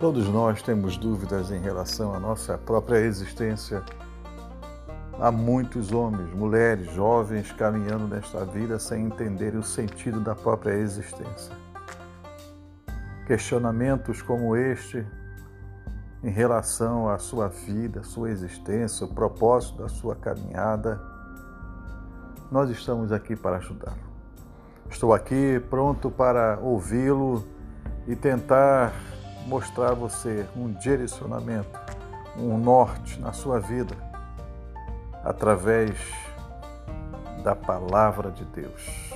Todos nós temos dúvidas em relação à nossa própria existência. Há muitos homens, mulheres, jovens caminhando nesta vida sem entender o sentido da própria existência. Questionamentos como este em relação à sua vida, sua existência, o propósito da sua caminhada, nós estamos aqui para ajudá-lo. Estou aqui pronto para ouvi-lo e tentar mostrar a você um direcionamento, um norte na sua vida através da palavra de Deus.